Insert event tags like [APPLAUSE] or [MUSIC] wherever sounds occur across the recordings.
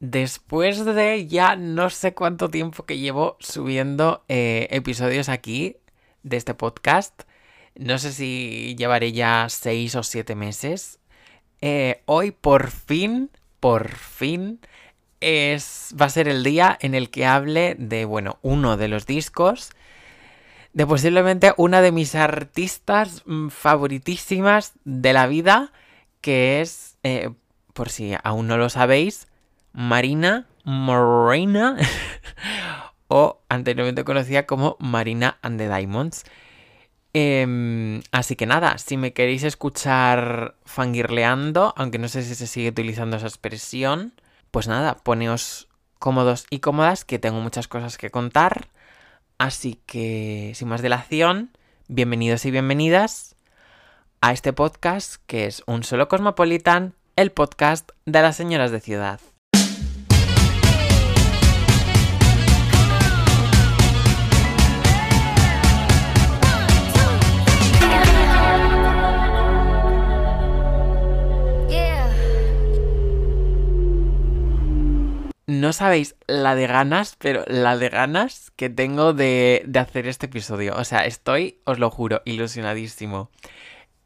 Después de ya no sé cuánto tiempo que llevo subiendo eh, episodios aquí de este podcast, no sé si llevaré ya seis o siete meses, eh, hoy por fin, por fin, es, va a ser el día en el que hable de, bueno, uno de los discos, de posiblemente una de mis artistas mm, favoritísimas de la vida, que es, eh, por si aún no lo sabéis, Marina Morena, [LAUGHS] o anteriormente conocida como Marina and the Diamonds. Em, así que nada, si me queréis escuchar fangirleando, aunque no sé si se sigue utilizando esa expresión, pues nada, poneos cómodos y cómodas, que tengo muchas cosas que contar. Así que, sin más dilación, bienvenidos y bienvenidas a este podcast que es Un Solo Cosmopolitan, el podcast de las señoras de ciudad. No sabéis la de ganas, pero la de ganas que tengo de, hacer este episodio. O sea, estoy, os lo juro, ilusionadísimo.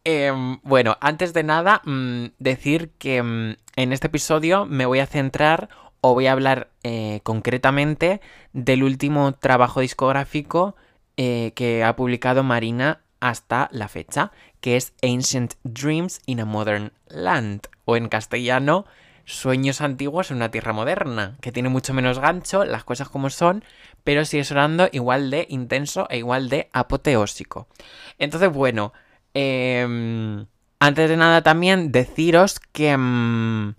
Em, bueno, antes de nada, mm, decir que mm, en este episodio me voy a centrar o voy a hablar eh, concretamente del último trabajo discográfico eh, que ha publicado Marina hasta la fecha, que es Ancient Dreams in a Modern Land, o en castellano, Sueños antiguos en una tierra moderna, que tiene mucho menos gancho, las cosas como son, pero sigue sonando igual de intenso e igual de apoteósico. Entonces, bueno, em, antes de nada también deciros que em,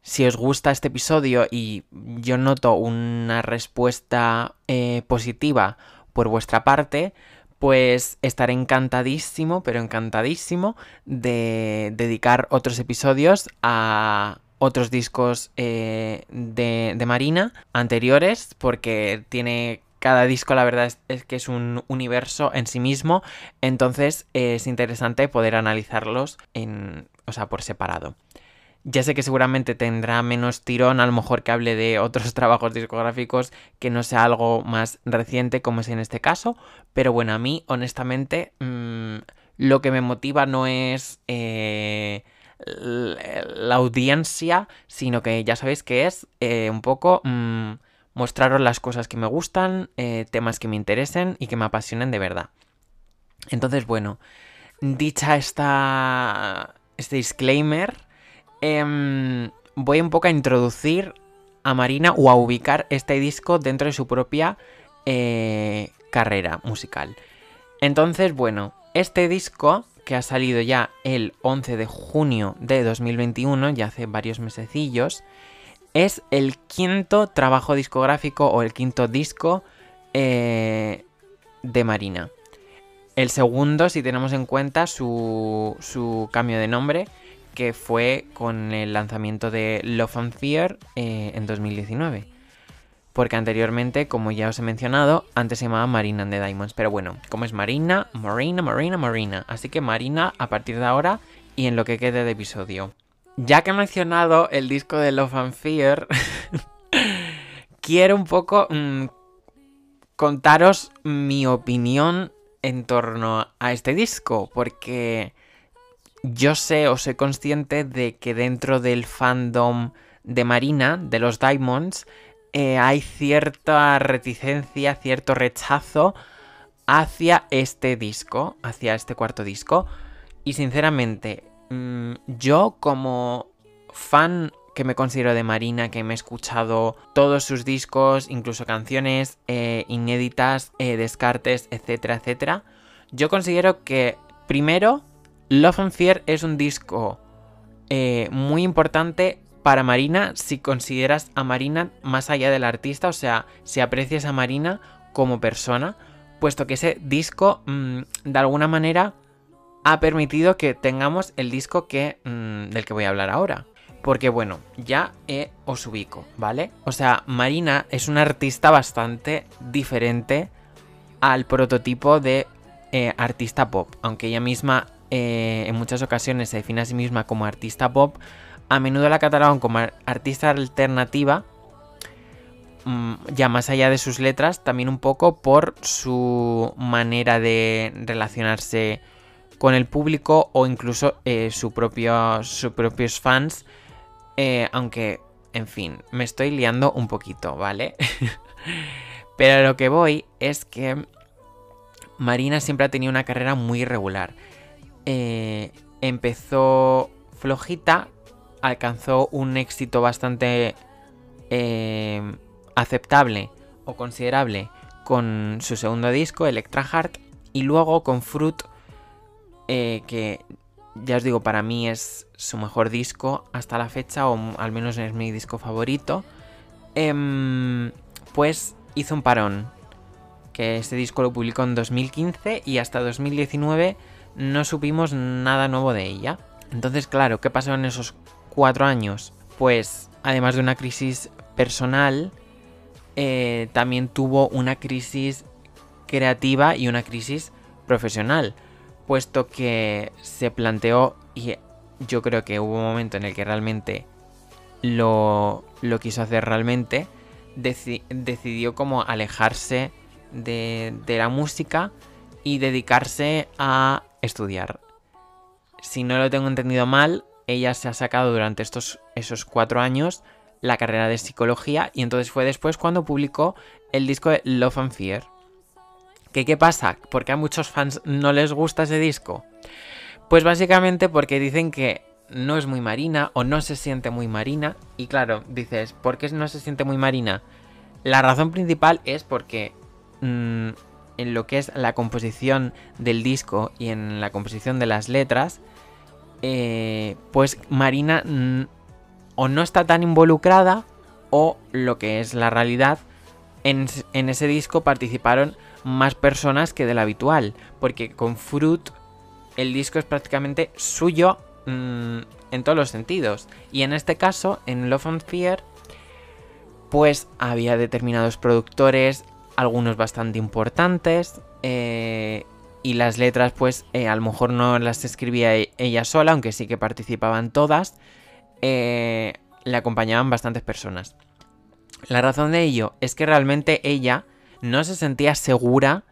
si os gusta este episodio y yo noto una respuesta eh, positiva por vuestra parte, pues estaré encantadísimo, pero encantadísimo de dedicar otros episodios a, otros discos eh, de, Marina anteriores, porque tiene cada disco, la verdad es, que es un universo en sí mismo, entonces es interesante poder analizarlos en, o sea, por separado. Ya sé que seguramente tendrá menos tirón, a lo mejor que hable de otros [LAUGHS] trabajos discográficos que no sea algo más reciente como es en este caso, pero bueno, a mí honestamente mm, lo que me motiva no es... Eh, la audiencia, sino que ya sabéis que es eh, un poco mm, mostraros las cosas que me gustan, eh, temas que me interesen y que me apasionen de verdad. Entonces, bueno, dicha esta, este disclaimer, em, voy un poco a introducir a Marina o a ubicar este disco dentro de su propia eh, carrera musical. Entonces, bueno, este disco que ha salido ya el 11 de junio de 2021, ya hace varios mesecillos, es el quinto trabajo discográfico o el quinto disco eh, de Marina. El segundo, si tenemos en cuenta su, su, cambio de nombre, que fue con el lanzamiento de Love and Fear eh, en 2019 porque anteriormente, como ya os he mencionado, antes se llamaba Marina and the Diamonds. Pero bueno, como es Marina, Marina, Marina, Marina. Así que Marina a partir de ahora y en lo que quede de episodio. Ya que he mencionado el disco de Love and Fear, [LAUGHS] quiero un poco mm, contaros mi opinión en torno a este disco, porque yo sé o soy consciente de que dentro del fandom de Marina, de los Diamonds, eh, hay cierta reticencia, cierto rechazo hacia este disco, hacia este cuarto disco. Y sinceramente, mm, yo como fan que me considero de Marina, que me he escuchado todos sus discos, incluso canciones eh, inéditas, eh, descartes, etcétera, etcétera, yo considero que primero Love and Fear es un disco muy importante para Marina si consideras a Marina más allá del artista, o sea, si aprecias a Marina como persona, puesto que ese disco mm, de alguna manera ha permitido que tengamos el disco que, mm, del que voy a hablar ahora. Porque bueno, ya os ubico, ¿vale? O sea, Marina es una artista bastante diferente al prototipo de eh, artista pop. Aunque ella misma eh, en muchas ocasiones se define a sí misma como artista pop, a menudo la catalogan como artista alternativa, mm, ya más allá de sus letras, también un poco por su manera de relacionarse con el público o incluso eh, su propio, sus propios fans, eh, aunque, en fin, me estoy liando un poquito, ¿vale? [LAUGHS] Pero lo que voy es que Marina siempre ha tenido una carrera muy irregular. Eh, empezó flojita, alcanzó un éxito bastante eh, aceptable o considerable con su segundo disco, Electra Heart, y luego con Fruit, eh, que ya os digo, para mí es su mejor disco hasta la fecha, o al menos es mi disco favorito, em, pues hizo un parón. Que este disco lo publicó en 2015 y hasta 2019 no supimos nada nuevo de ella. Entonces, claro, ¿qué pasó en esos cuatro años? Pues, además de una crisis personal, eh, también tuvo una crisis creativa y una crisis profesional, puesto que se planteó, y yo creo que hubo un momento en el que realmente lo, lo quiso hacer realmente, decidió como alejarse de, la música y dedicarse a estudiar. Si no lo tengo entendido mal, ella se ha sacado durante estos, esos cuatro años la carrera de psicología y entonces fue después cuando publicó el disco de Love and Fear. ¿Qué, ¿Qué pasa? Porque a muchos fans no les gusta ese disco? Pues básicamente porque dicen que no es muy marina o no se siente muy marina. Y claro, dices, ¿por qué no se siente muy marina? La razón principal es porque mm, en lo que es la composición del disco y en la composición de las letras, eh, pues Marina o no está tan involucrada o lo que es la realidad, en, ese disco participaron más personas que del habitual, porque con Fruit el disco es prácticamente suyo mm, en todos los sentidos. Y en este caso, en Love and Fear, pues había determinados productores, algunos bastante importantes, eh, y las letras pues eh, a lo mejor no las escribía e-, ella sola, aunque sí que participaban todas, eh, le acompañaban bastantes personas. La razón de ello es que realmente ella no se sentía segura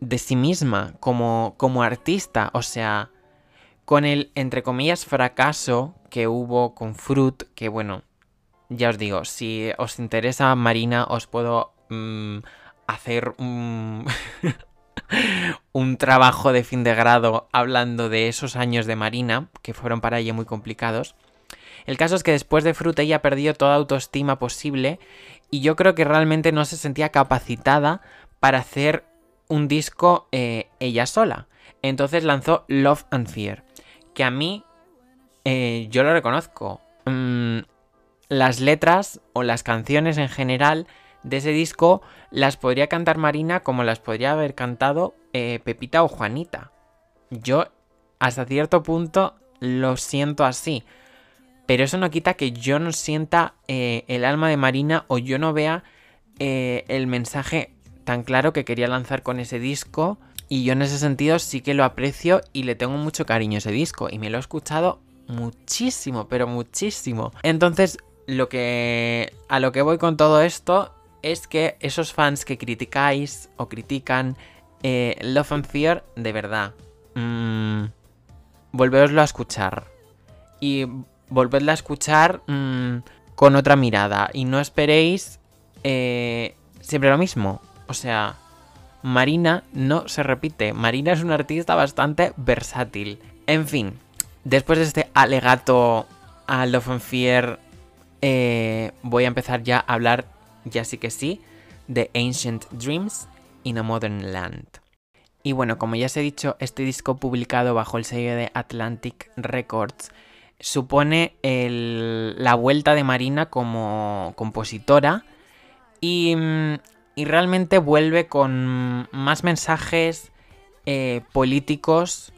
de sí misma como, como artista, o sea, con el, entre comillas, fracaso que hubo con Fruit, que bueno, ya os digo, si os interesa Marina, os puedo mm, hacer un... [LAUGHS] un trabajo de fin de grado hablando de esos años de Marina, que fueron para ella muy complicados. El caso es que después de Fruit ella perdió toda autoestima posible y yo creo que realmente no se sentía capacitada para hacer un disco eh, ella sola. Entonces lanzó Love and Fear, que a mí eh, yo lo reconozco. Mm, las letras o las canciones en general de ese disco las podría cantar Marina como las podría haber cantado eh, Pepita o Juanita. Yo hasta cierto punto lo siento así. Pero eso no quita que yo no sienta eh, el alma de Marina o yo no vea eh, el mensaje tan claro que quería lanzar con ese disco. Y yo en ese sentido sí que lo aprecio y le tengo mucho cariño a ese disco. Y me lo he escuchado muchísimo, pero muchísimo. Entonces, lo que a lo que voy con todo esto es que esos fans que criticáis o critican eh, Love and Fear, de verdad, mmm, a escuchar. Y volvedla a escuchar mmm, con otra mirada. Y no esperéis eh, siempre lo mismo. O sea, Marina no se repite. Marina es una artista bastante versátil. En fin, después de este alegato a Love and Fear eh, voy a empezar ya a hablar, ya sí que sí, de Ancient Dreams in a Modern Land. Y bueno, como ya os he dicho, este disco publicado bajo el sello de Atlantic Records supone la vuelta de Marina como compositora y, realmente vuelve con más mensajes eh, políticos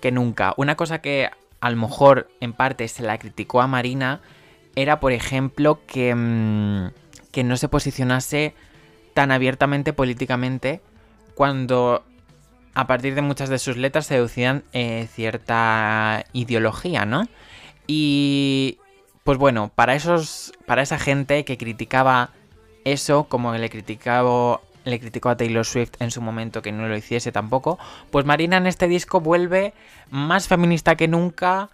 que nunca. Una cosa que a lo mejor en parte se la criticó a Marina era, por ejemplo, que, mm, que no se posicionase tan abiertamente políticamente cuando a partir de muchas de sus letras se deducían eh, cierta ideología, ¿no? Y pues bueno, para esos para esa gente que criticaba eso, como le criticaba le criticó a Taylor Swift en su momento que no lo hiciese tampoco, pues Marina en este disco vuelve más feminista que nunca,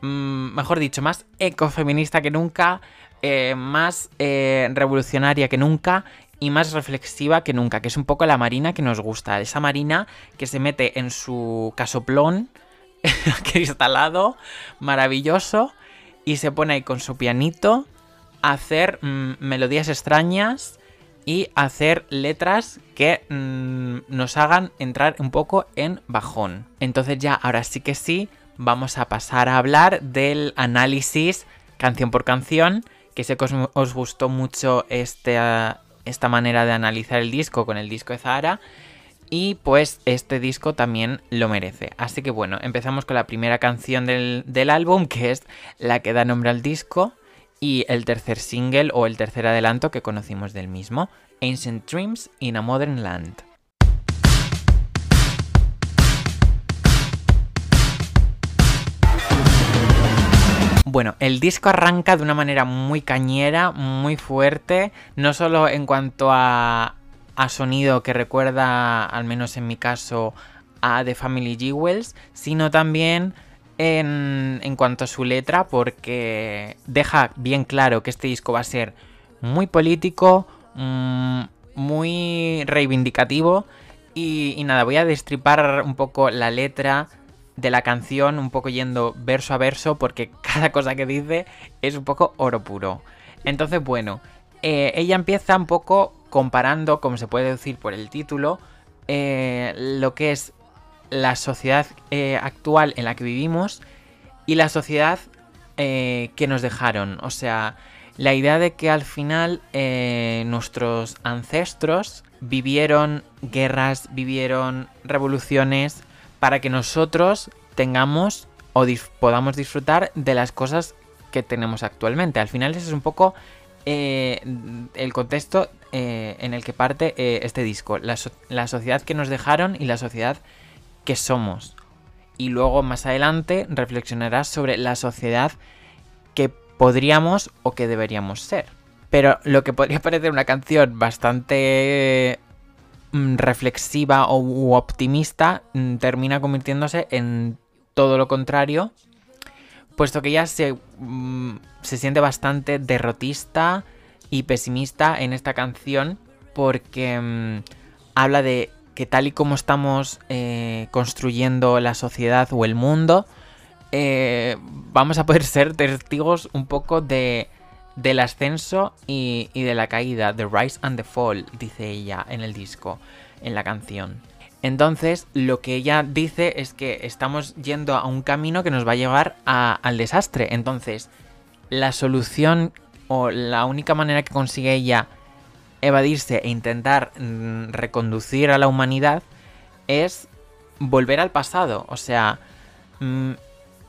mm, mejor dicho, más ecofeminista que nunca, eh, más eh, revolucionaria que nunca y más reflexiva que nunca, que es un poco la Marina que nos gusta, esa Marina que se mete en su casoplón [LAUGHS] cristalado, maravilloso, y se pone ahí con su pianito a hacer mm, melodías extrañas y hacer letras que mm, nos hagan entrar un poco en bajón. Entonces ya, ahora sí que sí, vamos a pasar a hablar del análisis canción por canción, que sé que os, gustó mucho este, esta manera de analizar el disco con el disco de Zahara. Y pues este disco también lo merece. Así que bueno, empezamos con la primera canción del, del, álbum, que es la que da nombre al disco, y el tercer single o el tercer adelanto que conocimos del mismo, Ancient Dreams in a Modern Land. Bueno, el disco arranca de una manera muy cañera, muy fuerte, no solo en cuanto a, sonido que recuerda, al menos en mi caso, a The Family Jewels, sino también en, en, cuanto a su letra, porque deja bien claro que este disco va a ser muy político, mm, muy reivindicativo. Y, y, nada, voy a destripar un poco la letra de la canción, un poco yendo verso a verso, porque [LAUGHS] cada cosa que dice es un poco oro puro. Entonces, bueno, eh, ella empieza un poco comparando, como se puede decir por el título, eh, lo que es la sociedad eh, actual en la que vivimos y la sociedad que nos dejaron. O sea, la idea de que al final nuestros ancestros vivieron guerras, vivieron revoluciones, para que nosotros tengamos o podamos disfrutar de las cosas que tenemos actualmente. Al final ese es un poco eh, el contexto eh, en el que parte eh, este disco. La, la, sociedad que nos dejaron y la sociedad que somos. Y luego más adelante reflexionarás sobre la sociedad que podríamos o que deberíamos ser. Pero lo que podría [LAUGHS] parecer una canción bastante reflexiva o optimista mm, termina convirtiéndose en todo lo contrario, puesto que ella se, mm, se siente bastante derrotista y pesimista en esta canción porque habla de que tal y como estamos eh, construyendo la sociedad o el mundo, eh, vamos a poder ser testigos un poco de del ascenso y, de la caída, The Rise and the Fall, dice ella en el disco, en la canción. Entonces, lo que ella dice es que estamos yendo a un camino que nos va a llevar al desastre. Entonces, la solución o la única manera que consigue ella evadirse e intentar mm, reconducir a la humanidad es volver al pasado. O sea, mm,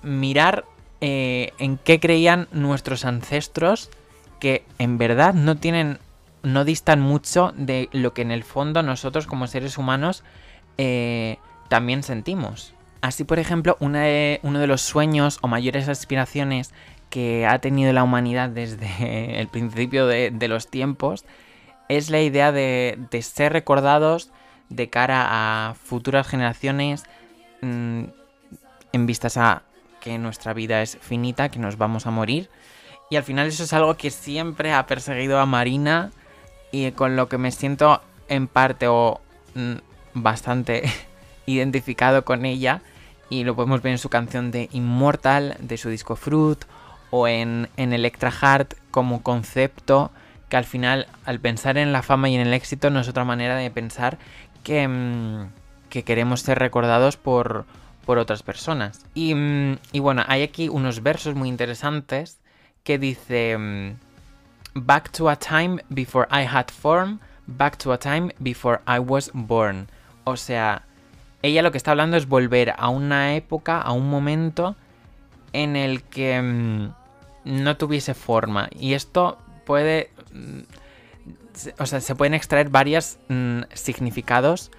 mirar eh, en qué creían nuestros ancestros que en verdad no tienen, no distan mucho de lo que en el fondo nosotros como seres humanos eh, también sentimos. Así, por ejemplo, uno de los sueños o mayores aspiraciones que ha tenido la humanidad desde [LAUGHS] el principio de, los tiempos es la idea de, ser recordados de cara a futuras generaciones mm, en vistas a que nuestra vida es finita, que nos vamos a morir y al final eso es algo que siempre ha perseguido a Marina y con lo que me siento en parte o mm, bastante [LAUGHS] identificado con ella. Y lo podemos ver en su canción de Immortal, de su disco Fruit, o en, en Electra Heart como concepto, que al final, al pensar en la fama y en el éxito, no es otra manera de pensar que, mm, que queremos ser recordados por, por otras personas. Y, mm, y bueno, hay aquí unos versos muy interesantes que dice mm, Back to a time before I had form, back to a time before I was born. O sea, ella lo que está hablando es volver a una época, a un momento en el que mm, no tuviese forma. Y esto puede... Mm, o sea, se pueden extraer varios significados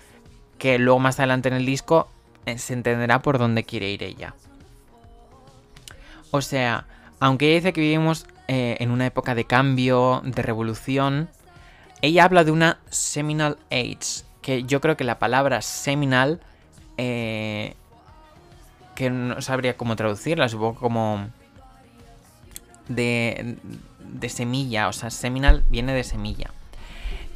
que luego más adelante en el disco eh, se entenderá por dónde quiere ir ella. O sea, aunque ella dice que vivimos eh, en una época de cambio, de revolución, ella habla de una seminal age, que yo creo que la palabra seminal, eh, que no sabría cómo traducirla, supongo como de, de semilla, o sea, seminal viene de semilla.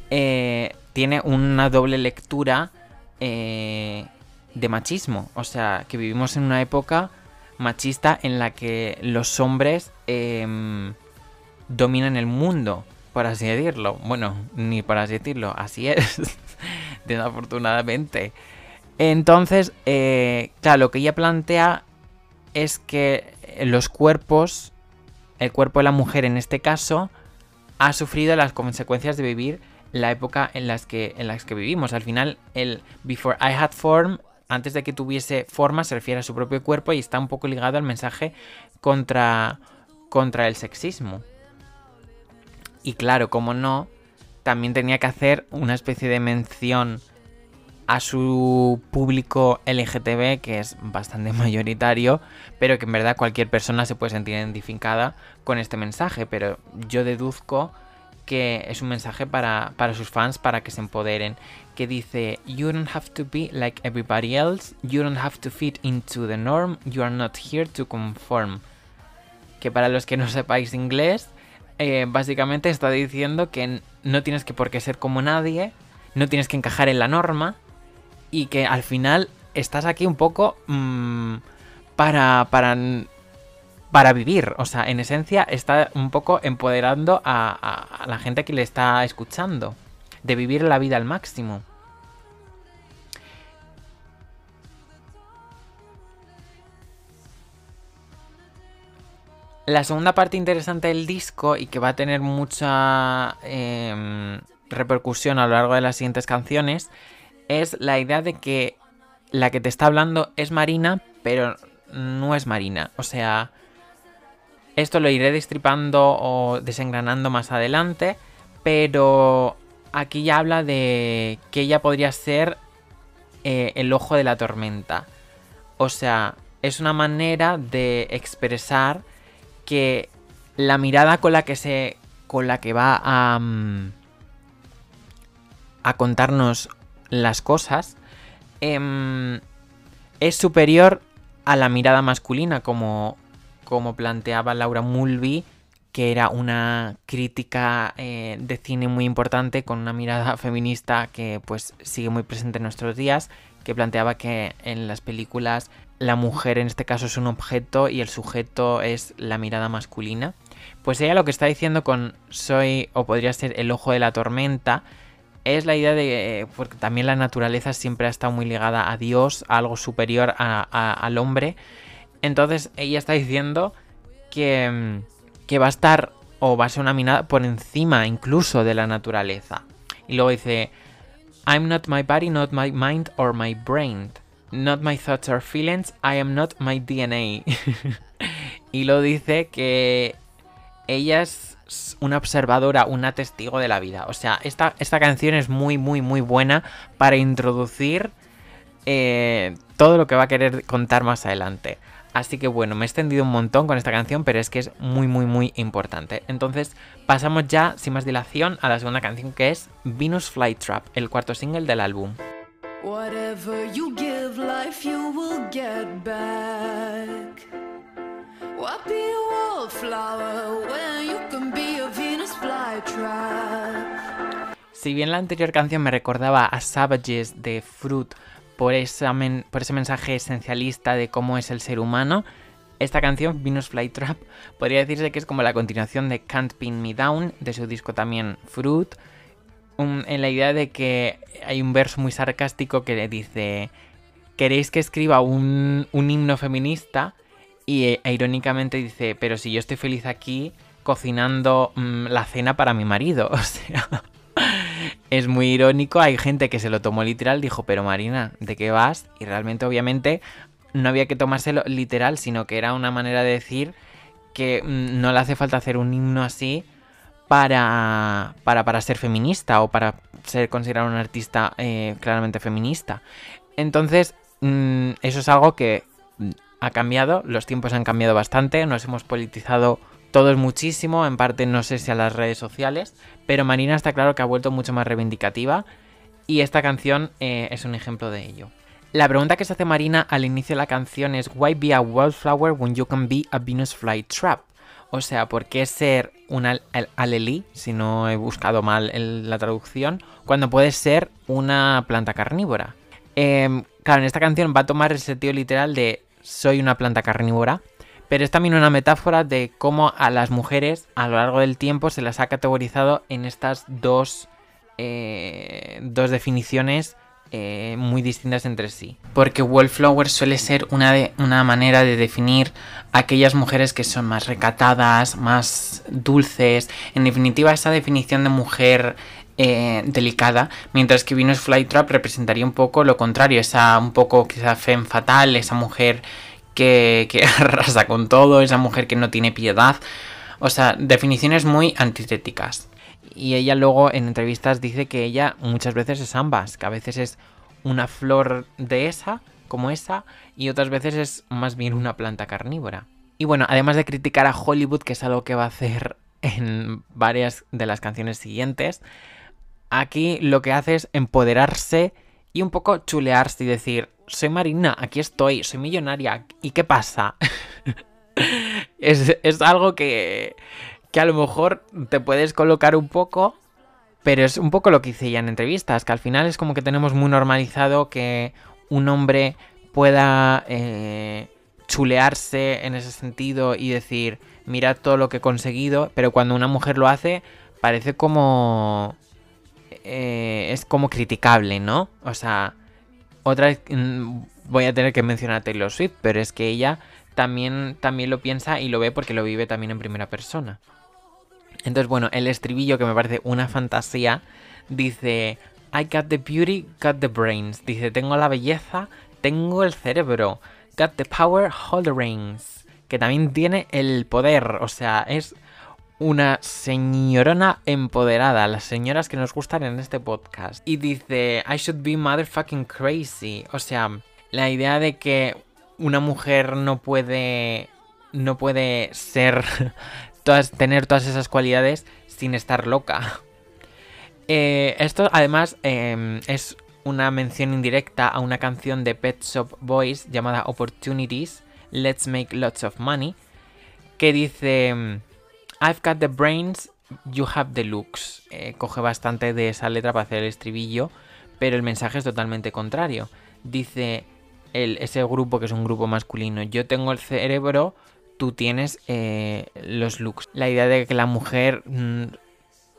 Eh, tiene una doble lectura eh, de machismo, o sea, que vivimos en una época machista en la que los hombres em, dominan el mundo, por así decirlo. Bueno, ni por así decirlo, así es, [LAUGHS] desafortunadamente. Entonces, eh, claro, lo que ella plantea es que los cuerpos, el cuerpo de la mujer en este caso, ha sufrido las consecuencias de vivir la época en las que, en las que vivimos. Al final, el Before I Had Form antes de que tuviese forma, se refiere a su propio cuerpo y está un poco ligado al mensaje contra, contra el sexismo. Y claro, como no, también tenía que hacer una especie de mención a su público LGTB, que es bastante [LAUGHS] mayoritario, pero que en verdad cualquier persona se puede sentir identificada con este mensaje. Pero yo deduzco que es un mensaje para, para sus fans, para que se empoderen que dice You don't have to be like everybody else, you don't have to fit into the norm, you are not here to conform. Que para los que no sepáis inglés, eh, básicamente está diciendo que no tienes que por qué ser como nadie, no tienes que encajar en la norma y que al final estás aquí un poco mmm, para, para, para vivir. O sea, en esencia está un poco empoderando a, la gente que le está escuchando de vivir la vida al máximo. La segunda parte interesante del disco y que va a tener mucha em, repercusión a lo largo de las siguientes canciones es la idea de que la que te está hablando es Marina, pero no es Marina. O sea, esto lo iré destripando o desengranando más adelante, pero aquí ya habla de que ella podría ser eh, el ojo de la tormenta. O sea, es una manera de expresar que la mirada con la que se. con la que va a. Mm, contarnos las cosas. Em, es superior a la mirada masculina, como, como planteaba Laura Mulvey que era una crítica eh, de cine muy importante con una mirada [LAUGHS] feminista que pues sigue muy presente en nuestros días, que planteaba que en las películas la mujer en este caso es un objeto y el sujeto es la mirada masculina. Pues ella lo que está diciendo con soy o podría ser el ojo de la tormenta es la idea de porque también la naturaleza siempre ha estado muy ligada a Dios, a algo superior al hombre. Entonces ella está diciendo que mm, que va a estar o va a ser una mirada por encima incluso de la naturaleza. Y luego dice, I'm not my body, not my mind or my brain. Not my thoughts or feelings, I am not my DNA. [LAUGHS] y lo dice que ella es una observadora, una testigo de la vida. O sea, esta, esta canción es muy, muy, muy buena para introducir eh, todo lo que va a querer contar más adelante. Así que bueno, me he extendido un montón con esta canción, pero es que es muy, muy, muy importante. Entonces, pasamos ya, sin más dilación, a la segunda canción que es Venus Flytrap, el cuarto single del álbum. Si bien la anterior canción me recordaba a Savages de Fruit por, ese mensaje esencialista de cómo es el ser humano, esta canción, Venus Flytrap, podría decirse que es como la continuación de Can't Pin Me Down, de su disco también Fruit, en la idea de que hay un verso muy sarcástico que le dice, ¿queréis que escriba un, himno feminista? Y e, irónicamente dice, pero si yo estoy feliz aquí cocinando mm, la cena para mi marido, [LAUGHS] o sea es muy irónico. Hay gente que se lo tomó literal, dijo, pero Marina, ¿de qué vas? Y realmente, obviamente, no había que tomárselo literal, sino que era una manera de decir que mm, no le hace falta hacer un himno así para, para, ser feminista o para ser considerado un artista eh, claramente feminista. Entonces, mm, eso es algo que ha cambiado, los tiempos han cambiado bastante, nos hemos politizado todos muchísimo, en parte no sé si a las redes sociales, pero Marina está claro que ha vuelto mucho más reivindicativa y esta canción eh, es un ejemplo de ello. La pregunta que se hace Marina al inicio de la canción es Why be a wildflower when you can be a Venus flytrap? O sea, ¿por qué ser una alelí, si no he buscado mal la traducción, cuando puedes ser una planta carnívora? Em, claro, en esta canción va a tomar el sentido literal de soy una planta carnívora, pero es también una metáfora de cómo a las mujeres a lo largo del tiempo se las ha categorizado en estas dos, eh, dos definiciones eh, muy distintas entre sí. Porque Wallflower suele ser una, de, una manera de definir aquellas mujeres que son más recatadas, más dulces. En definitiva, esa definición de mujer eh, delicada, mientras que Venus Flytrap representaría un poco lo contrario, esa un poco quizá femme fatal, esa mujer que, [LAUGHS] arrasa con todo, esa mujer que no tiene piedad. O sea, definiciones muy antitéticas. Y ella luego en entrevistas dice que ella muchas veces es ambas, que a veces es una flor de esa, como esa, y otras veces es más bien una planta carnívora. Y bueno, además de criticar a Hollywood, que es algo que va a hacer [LAUGHS] en varias de las canciones siguientes, aquí lo que hace es empoderarse y un poco chulearse y decir, soy Marina, aquí estoy, soy millonaria. ¿Y qué pasa? [LAUGHS] es, algo que, que a lo mejor te puedes colocar un poco, pero es un poco lo que hice ya en entrevistas, que al final es como que tenemos muy normalizado que un hombre pueda eh, chulearse en ese sentido y decir, mira todo lo que he conseguido, pero cuando una mujer lo hace, parece como... Eh, es como criticable, ¿no? O sea, otra vez mm, voy a tener que mencionar a Taylor Swift, pero es que ella también, también lo piensa y lo ve porque lo vive también en primera persona. Entonces, bueno, el estribillo que me parece una fantasía dice, I got the beauty, got the brains. Dice, tengo la belleza, tengo el cerebro. Got the power, hold the reins. Que también tiene el poder, o sea, es una señorona empoderada, las señoras que nos gustan en este podcast. Y dice, I should be motherfucking crazy. O sea, la idea de que una mujer no puede. no puede ser. [LAUGHS] Todas, tener todas esas cualidades sin estar loca. [LAUGHS] Eh, esto además em, es una mención indirecta a una canción de Pet Shop Boys llamada Opportunities, Let's Make Lots of Money, que dice I've got the brains, you have the looks. Eh, coge bastante de esa letra para hacer el estribillo, pero el mensaje es totalmente contrario. Dice ese grupo, que es un grupo masculino, yo tengo el cerebro, tú tienes eh, los looks. La idea de que la mujer, mm,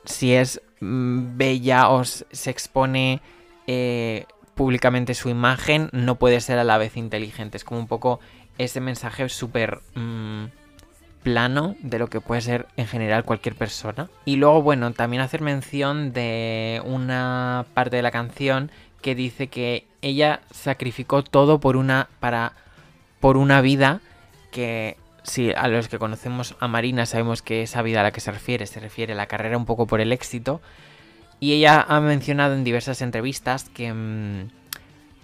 si es mm, bella o se expone eh, públicamente su imagen, no puede ser a la vez inteligente. Es como un poco ese mensaje súper... Mm, plano de lo que puede ser en general cualquier persona. Y luego, bueno, también hacer mención de una parte de la canción que dice que ella sacrificó todo por una para por una vida que si a los que conocemos a Marina sabemos que esa vida a la que se refiere se refiere a la carrera un poco por el éxito y ella ha mencionado en diversas entrevistas que mm,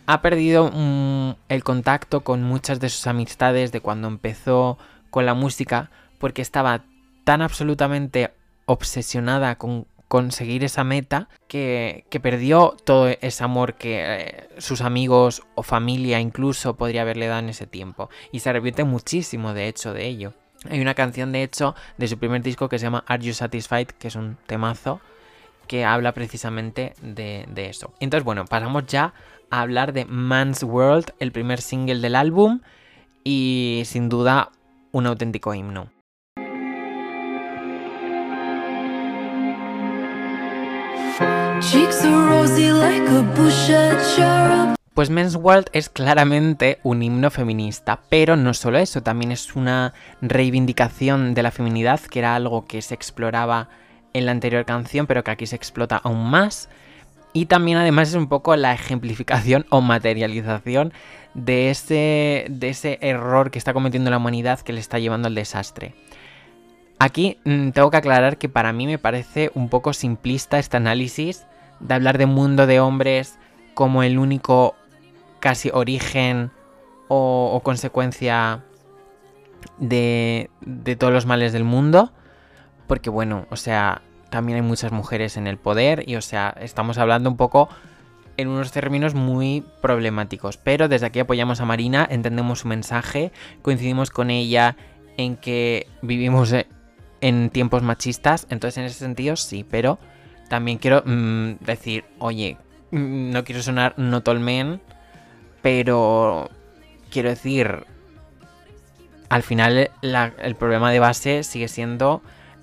ha perdido mm, el contacto con muchas de sus amistades de cuando empezó con la música porque estaba tan absolutamente obsesionada con conseguir esa meta que, perdió todo ese amor que eh, sus amigos o familia incluso podría haberle dado en ese tiempo. Y se arrepiente muchísimo de hecho de ello. Hay una canción de hecho de su primer disco que se llama Are You Satisfied, que es un temazo que habla precisamente de, de eso. Entonces bueno, pasamos ya a hablar de Man's World, el primer single del álbum y sin duda un auténtico himno. Pues Men's World es claramente un himno feminista, pero no solo eso, también es una reivindicación de la feminidad, que era algo que se exploraba en la anterior canción, pero que aquí se explota aún más. Y también además es un poco la ejemplificación o materialización de ese, de ese error que está cometiendo la humanidad que le está llevando al desastre. Aquí mm, tengo que aclarar que para mí me parece un poco simplista este análisis de hablar de mundo de hombres como el único casi origen o, consecuencia de, de todos los males del mundo. Porque bueno, o sea, también hay muchas mujeres en el poder y o sea, estamos hablando un poco en unos términos muy problemáticos. Pero desde aquí apoyamos a Marina, entendemos su mensaje, coincidimos con ella en que vivimos eh, en tiempos machistas, entonces en ese sentido sí, pero también quiero mm, decir, oye, mm, no quiero sonar no tolmen, pero quiero decir, al final el problema de base sigue siendo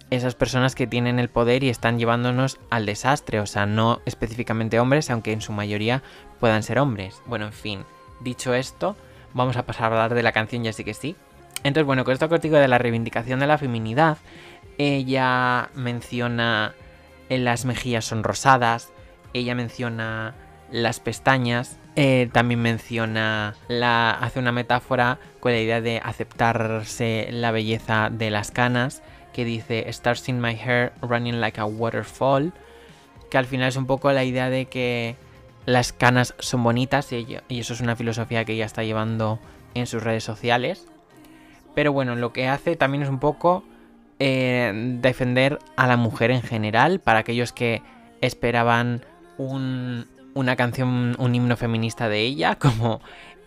esas personas que tienen el poder y están llevándonos al desastre, o sea, no específicamente hombres, aunque en su mayoría puedan ser hombres. Bueno, en fin, dicho esto, vamos a pasar a hablar de la canción ya sí que sí. Entonces, bueno, con esto contigo de la reivindicación de la feminidad, ella menciona en las mejillas son rosadas, ella menciona las pestañas, eh, también menciona la hace una metáfora con la idea de aceptarse la belleza de las canas que dice Stars in my hair running like a waterfall, que al final es un poco la idea de que las canas son bonitas y, eso es una filosofía que ella está llevando en sus redes sociales. Pero bueno, lo que hace también es un poco eh, defender a la mujer en general, para aquellos que esperaban una canción, un himno feminista de ella, [LAUGHS] como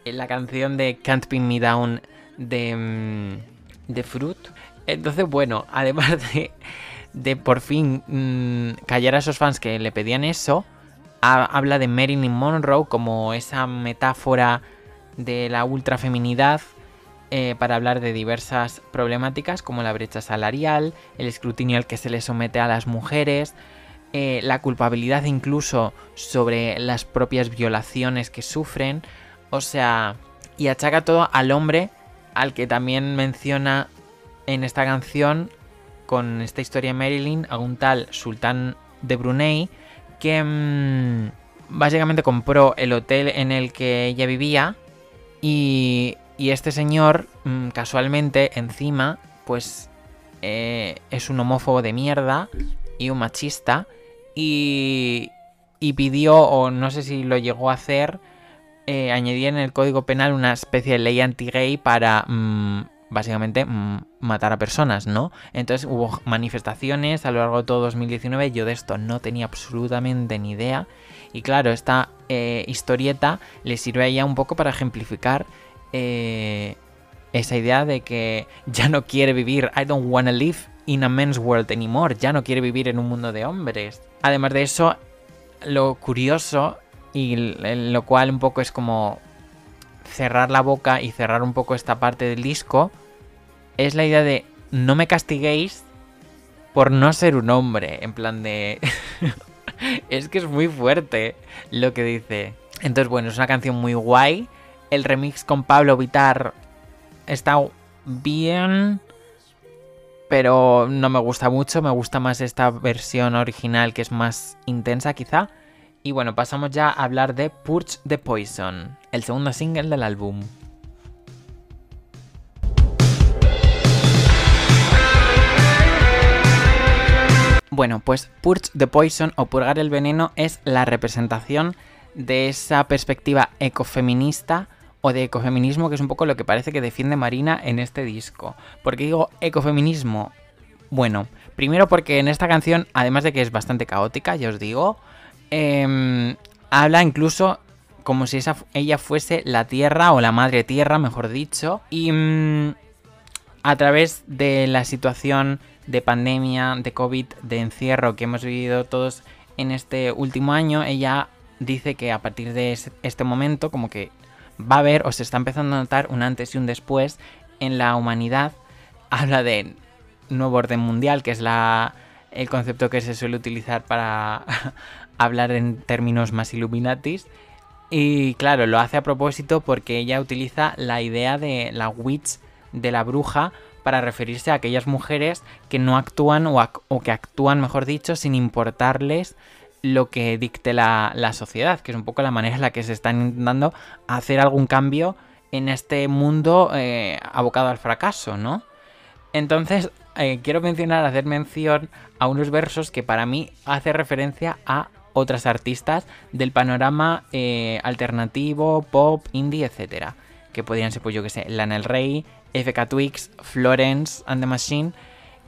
la canción de Can't Pin Me Down de, mm, de Fruit. Entonces, bueno, [LAUGHS] además de, por fin mm, callar a esos fans que le pedían eso, habla de Marilyn Monroe como esa metáfora de la ultrafeminidad eh, para hablar de diversas problemáticas como la brecha salarial, el escrutinio al que se le somete a las mujeres, eh, la culpabilidad incluso sobre las propias violaciones que sufren, o sea, y achaca todo al hombre al que también menciona en esta canción, con esta historia de Marilyn, a un tal sultán de Brunei que mm, básicamente compró el hotel en el que ella vivía y, y este señor mm, casualmente encima pues eh, es un homófobo de mierda y un machista y, y pidió o no sé si lo llegó a hacer eh, añadir en el código penal una especie de ley anti-gay para mm, básicamente mm, matar a personas, ¿no? Entonces hubo manifestaciones a lo largo de todo 2019, yo de esto no tenía absolutamente ni idea. Y claro, esta eh, historieta le sirve a ella un poco para ejemplificar eh, esa idea de que ya no quiere vivir, I don't wanna live in a men's world anymore, ya no quiere vivir en un mundo de hombres. Además de eso, lo curioso y lo cual un poco es como cerrar la boca y cerrar un poco esta parte del disco es la idea de no me castiguéis por no ser un hombre. En plan de... [LAUGHS] es que es muy fuerte lo que dice. Entonces, bueno, es una canción muy guay. El remix con Pablo Vitar está bien, pero no me gusta mucho. Me gusta más esta versión original que es más intensa quizá. Y bueno, pasamos ya a hablar de Purge the Poison, el segundo single del álbum. Bueno, pues Purge the Poison o Purgar el Veneno es la representación de esa perspectiva ecofeminista o de ecofeminismo, que es un poco lo que parece que defiende Marina en este disco. ¿Por qué digo ecofeminismo? Bueno, primero porque en esta canción, además de que es bastante caótica, ya os digo, em, habla incluso como si ella fuese la tierra o la madre tierra, mejor dicho, y mm, a través de la situación de pandemia, de COVID, de encierro que hemos vivido todos en este último año, ella dice que a partir de este momento como que va a haber o se está empezando a notar un antes y un después en la humanidad. [LAUGHS] Habla de nuevo orden mundial, que es la, el concepto que se suele utilizar para [LAUGHS] hablar en términos más illuminatis. Y claro, lo hace a propósito porque ella utiliza la idea de la witch, de la bruja, para referirse a aquellas mujeres que no actúan o, que actúan, mejor dicho, sin importarles lo que dicte la, sociedad, que es un poco la manera en la que se están intentando hacer algún cambio en este mundo eh, abocado al fracaso, ¿no? Entonces, eh, quiero mencionar, hacer mención a unos versos que para mí hace referencia a otras artistas del panorama eh, alternativo, pop, indie, etc. que podrían ser, pues yo que sé, Lana El Rey, FK Twix, Florence and the Machine,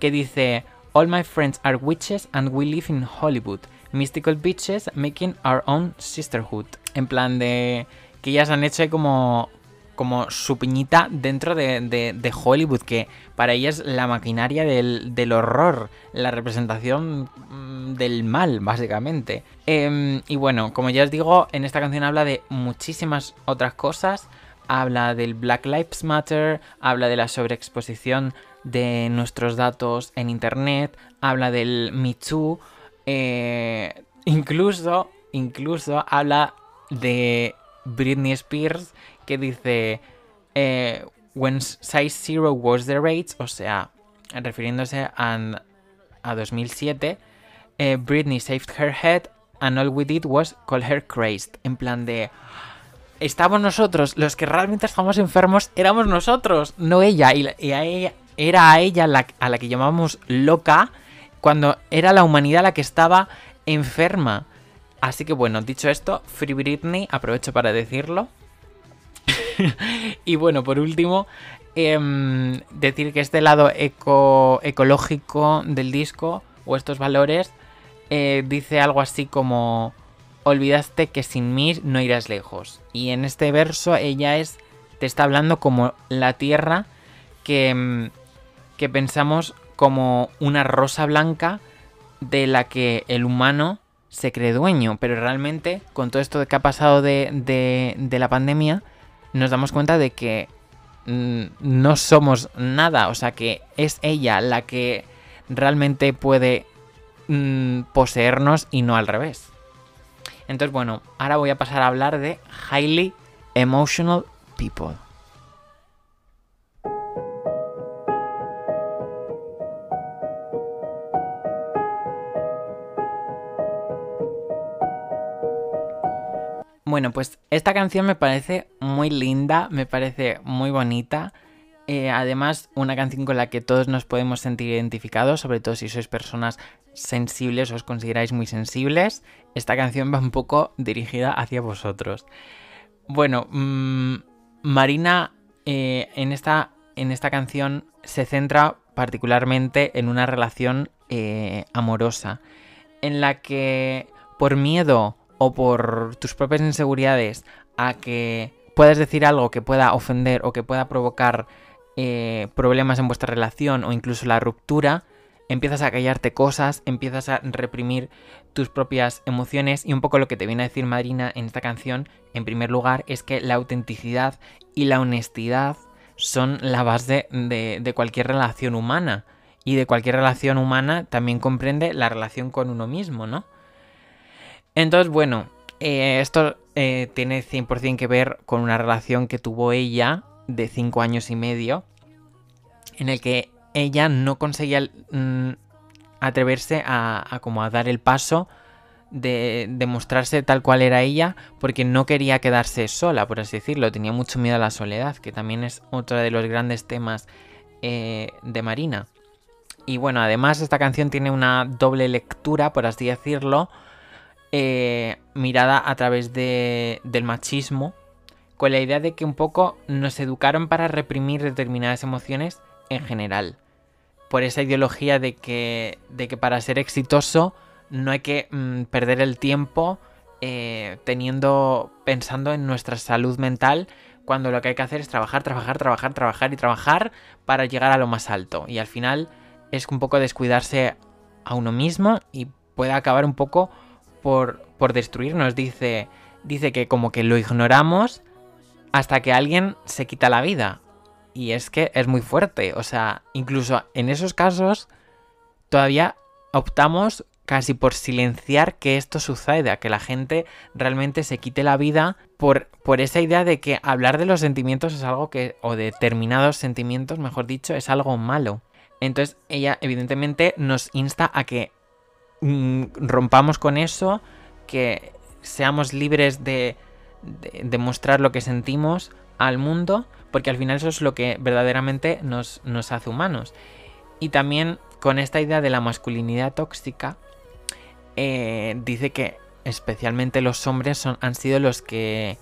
que dice, All my friends are witches and we live in Hollywood. Mystical bitches making our own sisterhood. En plan de que ellas han hecho como como su piñita dentro de, Hollywood, que para ella es la maquinaria del, horror, la representación mm, del mal, básicamente. Em, y bueno, como ya os digo, en esta canción habla de muchísimas otras cosas. Habla del Black Lives Matter, habla de la sobreexposición de nuestros datos en Internet, habla del Me Too, eh, incluso, incluso habla de Britney Spears que dice eh, When Size Zero was the rage, o sea, refiriéndose a, a 2007, eh, Britney saved her head and all we did was call her crazed. En plan de... Estamos nosotros, los que realmente estamos enfermos éramos nosotros, no ella. Y, era a ella la, a la que llamábamos loca cuando era la humanidad la que estaba enferma. Así que bueno, dicho esto, Free Britney, aprovecho para decirlo, [LAUGHS] y bueno, por último, em, decir que este lado eco ecológico del disco o estos valores eh, dice algo así como olvidaste que sin mí no irás lejos. Y en este verso ella es te está hablando como la tierra que, em, que pensamos como una rosa blanca de la que el humano se cree dueño, pero realmente con todo esto que ha pasado de, de la pandemia, nos damos cuenta de que mm, no somos nada, o sea que es ella la que realmente puede mm, poseernos y no al revés. Entonces, bueno, ahora voy a pasar a hablar de highly emotional people. Bueno, pues esta canción me parece muy linda, me parece muy bonita. Eh, además, una canción con la que todos nos podemos sentir identificados, sobre todo si sois personas sensibles os consideráis muy sensibles. Esta canción va un poco dirigida hacia vosotros. Bueno, mm, Marina eh, en, esta, en esta canción se centra particularmente en una relación eh, amorosa, en la que por miedo o por tus propias inseguridades a que puedas decir algo que pueda ofender o que pueda provocar eh, problemas en vuestra relación o incluso la ruptura, empiezas a callarte cosas, empiezas a reprimir tus propias emociones y un poco lo que te viene a decir Madrina en esta canción, en primer lugar, es que la autenticidad y la honestidad son la base de, cualquier relación humana. Y de cualquier relación humana también comprende la relación con uno mismo, ¿no? Entonces, bueno, eh, esto eh, tiene 100% que ver con una relación que tuvo ella de 5 años y medio, en el que ella no conseguía mm, atreverse a, como a dar el paso de, de, mostrarse tal cual era ella, porque no quería quedarse sola, por así decirlo, tenía mucho miedo a la soledad, que también es otro de los grandes temas eh, de Marina. Y bueno, además esta canción tiene una doble lectura, por así decirlo, eh, mirada a través de, del machismo, con la idea de que un poco nos educaron para reprimir determinadas emociones en general. Por esa ideología de que, de que para ser exitoso no hay que mm, perder el tiempo eh, teniendo, pensando en nuestra salud mental, cuando lo que hay que hacer es trabajar, trabajar, trabajar, trabajar y trabajar para llegar a lo más alto. Y al final es un poco descuidarse a uno mismo y puede acabar un poco por, por destruirnos. Dice, dice que como que lo ignoramos hasta que alguien se quita la vida. Y es que es muy fuerte. O sea, incluso en esos casos todavía optamos casi por silenciar que esto suceda, que la gente realmente se quite la vida por, por esa idea de que hablar de los sentimientos es algo que, o de determinados sentimientos, mejor dicho, es algo malo. Entonces ella evidentemente nos insta a que Mm, rompamos con eso, que seamos libres de, de, mostrar lo que sentimos al mundo, porque al final eso es lo que verdaderamente nos, nos hace humanos. Y también con esta idea de la masculinidad tóxica, eh, dice que especialmente los hombres son, han sido los que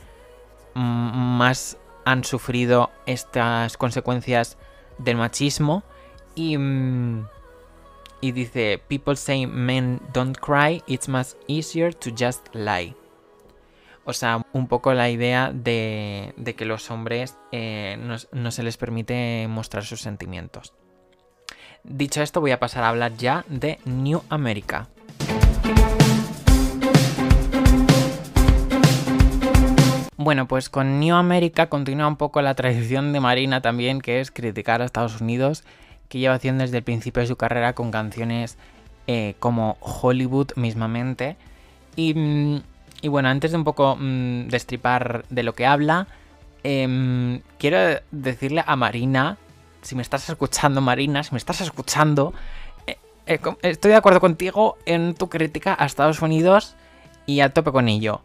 más han sufrido estas consecuencias del machismo y, mm, y dice, people say men don't cry, it's much easier to just lie. O sea, un poco la idea de, de que los hombres eh, no, se les permite mostrar sus sentimientos. Dicho esto, voy a pasar a hablar ya de New America. Bueno, pues con New America continúa un poco la tradición de Marina también, que es criticar a Estados Unidos, que lleva haciendo desde el principio de su carrera con canciones eh, como Hollywood mismamente. Y, mm, y, bueno, antes de un poco mmm, destripar de lo que habla, eh, quiero decirle a Marina, si me estás escuchando Marina, si me estás escuchando, eh, eh, estoy de acuerdo contigo en tu crítica a Estados Unidos y a tope con ello.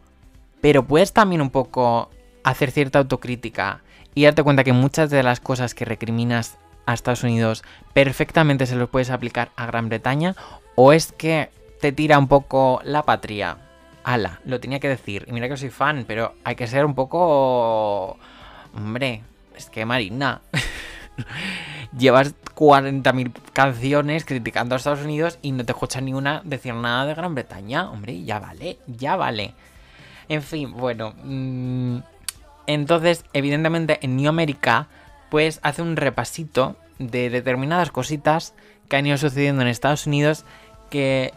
Pero puedes también un poco hacer cierta autocrítica y darte cuenta que muchas de las cosas que recriminas a Estados Unidos perfectamente se los puedes aplicar a Gran Bretaña o es que te tira un poco la patria. Ala, lo tenía que decir. Y mira que soy fan, pero hay que ser un poco... Hombre, es que Marina... [LAUGHS] Llevas 40.000 canciones criticando a Estados Unidos y no te escuchas ni una decir nada de Gran Bretaña. Hombre, ya vale, ya vale. En fin, bueno. Mmm, entonces, evidentemente, en New America, pues hace un repasito de determinadas cositas que han ido sucediendo en Estados Unidos que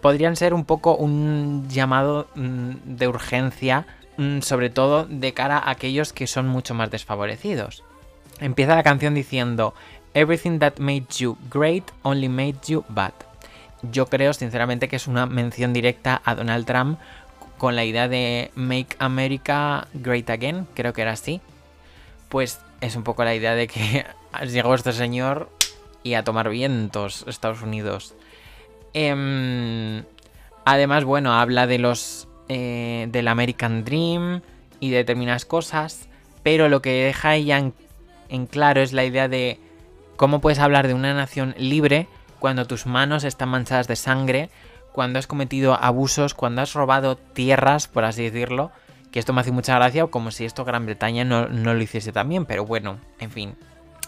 podrían ser un poco un llamado mmm, de urgencia, mmm, sobre todo de cara a aquellos que son mucho más desfavorecidos. Empieza la canción diciendo Everything that made you great only made you bad. Yo creo sinceramente que es una mención directa a Donald Trump con la idea de Make America Great Again, creo que era así. Pues es un poco la idea de que [LAUGHS] llegó este señor y a tomar vientos Estados Unidos. Eh, además, bueno, habla de los eh, del American Dream y de determinadas cosas, pero lo que deja ella en, en claro es la idea de cómo puedes hablar de una nación libre cuando tus manos están manchadas de sangre, cuando has cometido abusos, cuando has robado tierras, por así decirlo, que esto me hace mucha gracia, como si esto Gran Bretaña no, no, lo hiciese también, pero bueno, en fin.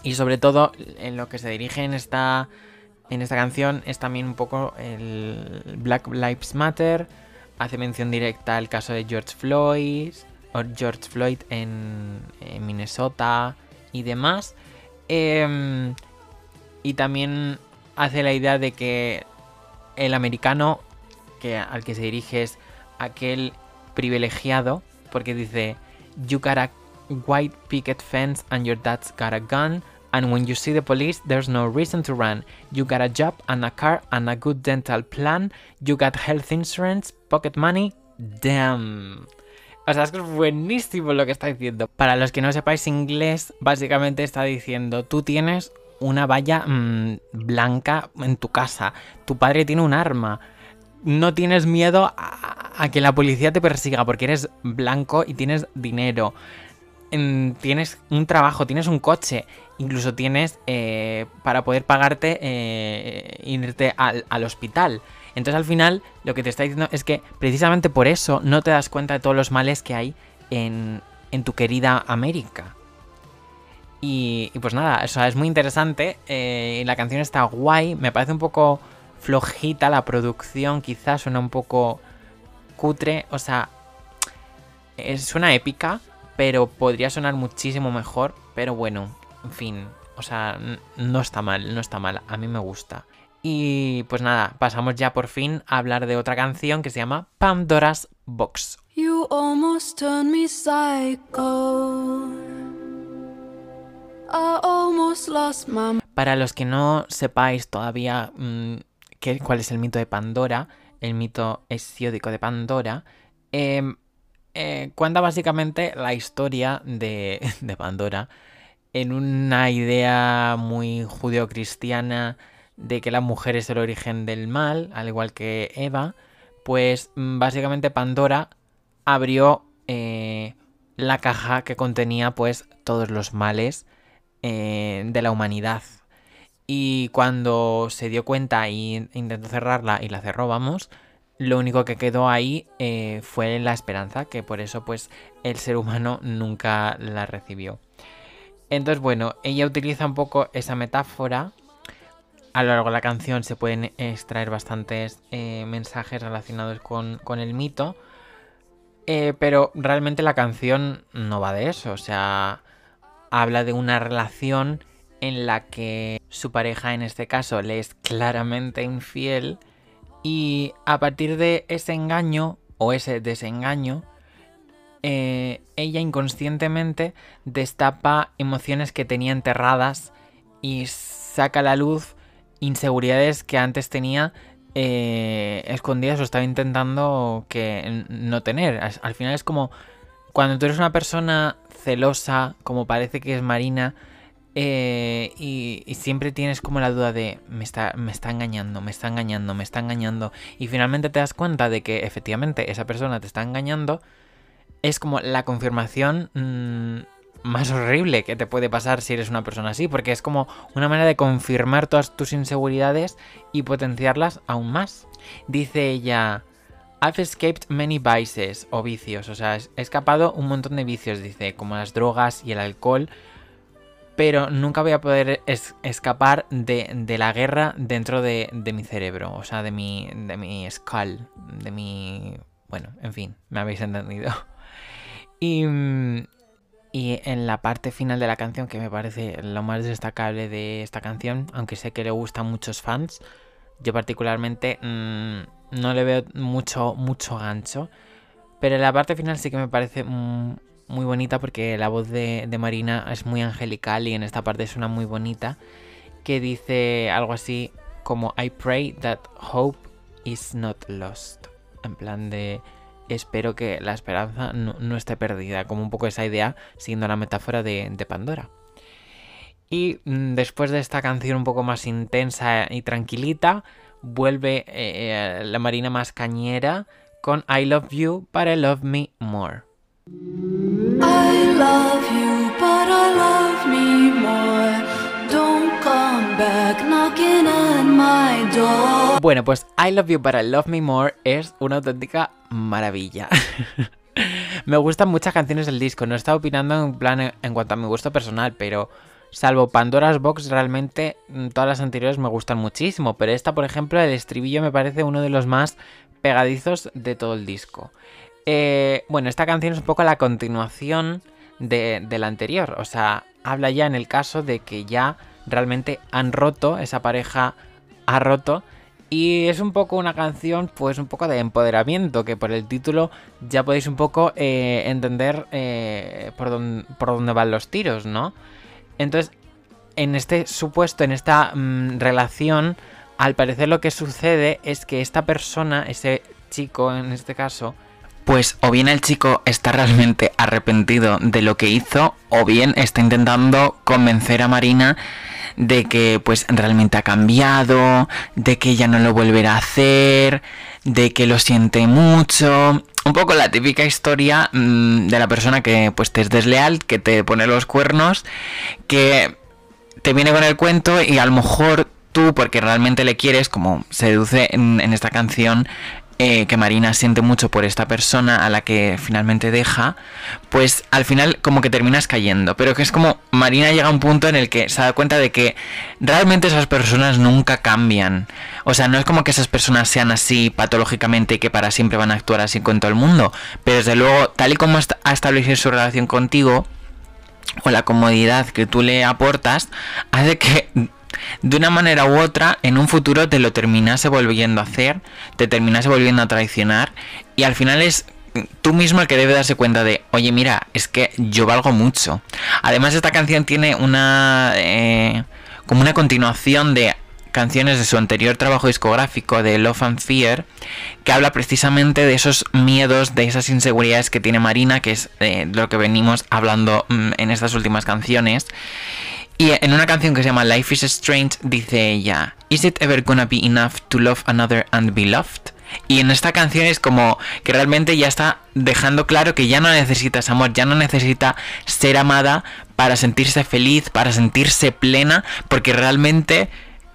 Y sobre todo, en lo que se dirige en esta, en esta canción es también un poco el Black Lives Matter, hace mención directa al caso de George Floyd, o George Floyd en, Minnesota y demás. Eh, y también hace la idea de que el americano que, al que se dirige es aquel privilegiado, porque dice, You got a white picket fence and your dad's got a gun, and when you see the police, there's no reason to run. You got a job and a car and a good dental plan, you got health insurance, pocket money, damn. O sea, es que es buenísimo lo que está diciendo. Para los que no sepáis inglés, básicamente está diciendo, tú tienes una valla mmm, blanca en tu casa, tu padre tiene un arma, no tienes miedo a, que la policía te persiga porque eres blanco y tienes dinero, en, tienes un trabajo, tienes un coche, incluso tienes eh, para poder pagarte eh, irte al, al hospital. Entonces al final lo que te está diciendo es que precisamente por eso no te das cuenta de todos los males que hay en, tu querida América. Y, pues nada, o es muy interesante. Eh, la canción está guay. Me parece un poco flojita la producción, quizás suena un poco cutre. O sea, es, suena épica, pero podría sonar muchísimo mejor. Pero bueno, en fin, o sea, no está mal, no está mal. A mí me gusta. Y pues nada, pasamos ya por fin a hablar de otra canción que se llama Pandora's Box. You almost turned me psycho. Para los que no sepáis todavía mmm, qué, cuál es el mito de Pandora, el mito hesiódico de Pandora, eh, eh, cuenta básicamente la historia [LAUGHS] de, Pandora en una idea muy judeocristiana de que la mujer es el origen del mal, al igual que Eva, pues básicamente Pandora abrió eh, la caja que contenía pues todos los males eh, de la humanidad. Y cuando se dio cuenta e intentó cerrarla y la cerró, vamos, lo único que quedó ahí eh, fue la esperanza, que por eso pues el ser humano nunca la recibió. Entonces, bueno, ella utiliza un poco esa metáfora. A lo largo de la canción se pueden extraer bastantes eh, mensajes relacionados con, el mito. Eh, pero realmente la canción no va de eso. O sea, habla de una relación en la que su pareja, en este caso, le es claramente infiel. Y a partir de ese engaño o ese desengaño, eh, ella inconscientemente destapa emociones que tenía enterradas y saca a la luz inseguridades que antes tenía eh, escondidas o estaba intentando que no tener. Al final es como cuando tú eres una persona celosa, como parece que es Marina, eh, y, siempre tienes como la duda de me está, me está engañando, me está engañando, me está engañando. Y finalmente te das cuenta de que efectivamente esa persona te está engañando es como la confirmación mm, más horrible que te puede pasar si eres una persona así, porque es como una manera de confirmar todas tus inseguridades y potenciarlas aún más. Dice ella, I've escaped many vices o vicios, o sea, he escapado un montón de vicios, dice, como las drogas y el alcohol, pero nunca voy a poder escapar de, la guerra dentro de, mi cerebro, o sea, de mi, de mi skull, de mi... Bueno, en fin, me habéis entendido. [LAUGHS] Y, y en la parte final de la canción, que me parece lo más destacable de esta canción, aunque sé que le gusta a muchos fans, yo particularmente mm, no le veo mucho, mucho gancho. Pero en la parte final sí que me parece mm, muy bonita porque la voz de, Marina es muy angelical y en esta parte suena muy bonita. Que dice algo así como I pray that hope is not lost. En plan de espero que la esperanza no, esté perdida, como un poco esa idea, siguiendo la metáfora de, Pandora. Y mm, después de esta canción un poco más intensa y tranquilita, vuelve eh, la marina más cañera con I Love You, but I Love Me More. I love you, but I love me more. Don't come back knocking at my door. Bueno, pues I Love You, but I Love Me More es una auténtica maravilla. [LAUGHS] me gustan muchas canciones del disco, no he estado opinando en plan en cuanto a mi gusto personal, pero salvo Pandora's Box, realmente mm, todas las anteriores me gustan muchísimo, pero esta, por ejemplo, el estribillo me parece uno de los más pegadizos de todo el disco. Eh, bueno, esta canción es un poco la continuación de, la anterior, o sea, habla ya en el caso de que ya realmente han roto, esa pareja ha roto y es un poco una canción, pues un poco de empoderamiento, que por el título ya podéis un poco eh, entender eh, por, dónde, van los tiros, ¿no? Entonces, en este supuesto, en esta mm, relación, al parecer lo que sucede es que esta persona, ese chico en este caso, pues o bien el chico está realmente arrepentido de lo que hizo, o bien está intentando convencer a Marina de que pues realmente ha cambiado, de que ya no lo volverá a hacer, de que lo siente mucho. Un poco la típica historia mm, de la persona que pues te es desleal, que te pone los cuernos, que te viene con el cuento y a lo mejor tú, porque realmente le quieres, como se deduce en esta canción, eh, que Marina siente mucho por esta persona a la que finalmente deja, pues al final como que terminas cayendo. Pero que es como Marina llega a un punto en el que se da cuenta de que realmente esas personas nunca cambian. O sea, no es como que esas personas sean así patológicamente y que para siempre van a actuar así con todo el mundo. Pero desde luego, tal y como ha establecido su relación contigo, o la comodidad que tú le aportas, hace que de una manera u otra, en un futuro te lo terminase volviendo a hacer, te terminase volviendo a traicionar y al final es tú mismo el que debe darse cuenta de, oye, mira, es que yo valgo mucho. Además, esta canción tiene una... Eh, como una continuación de canciones de su anterior trabajo discográfico de Love and Fear, que habla precisamente de esos miedos, de esas inseguridades que tiene Marina, que es de lo que venimos hablando mm, en estas últimas canciones. Y en una canción que se llama Life is Strange dice ella, ¿Is it ever gonna be enough to love another and be loved? Y en esta canción es como que realmente ya está dejando claro que ya no necesita ese amor, ya no necesita ser amada para sentirse feliz, para sentirse plena, porque realmente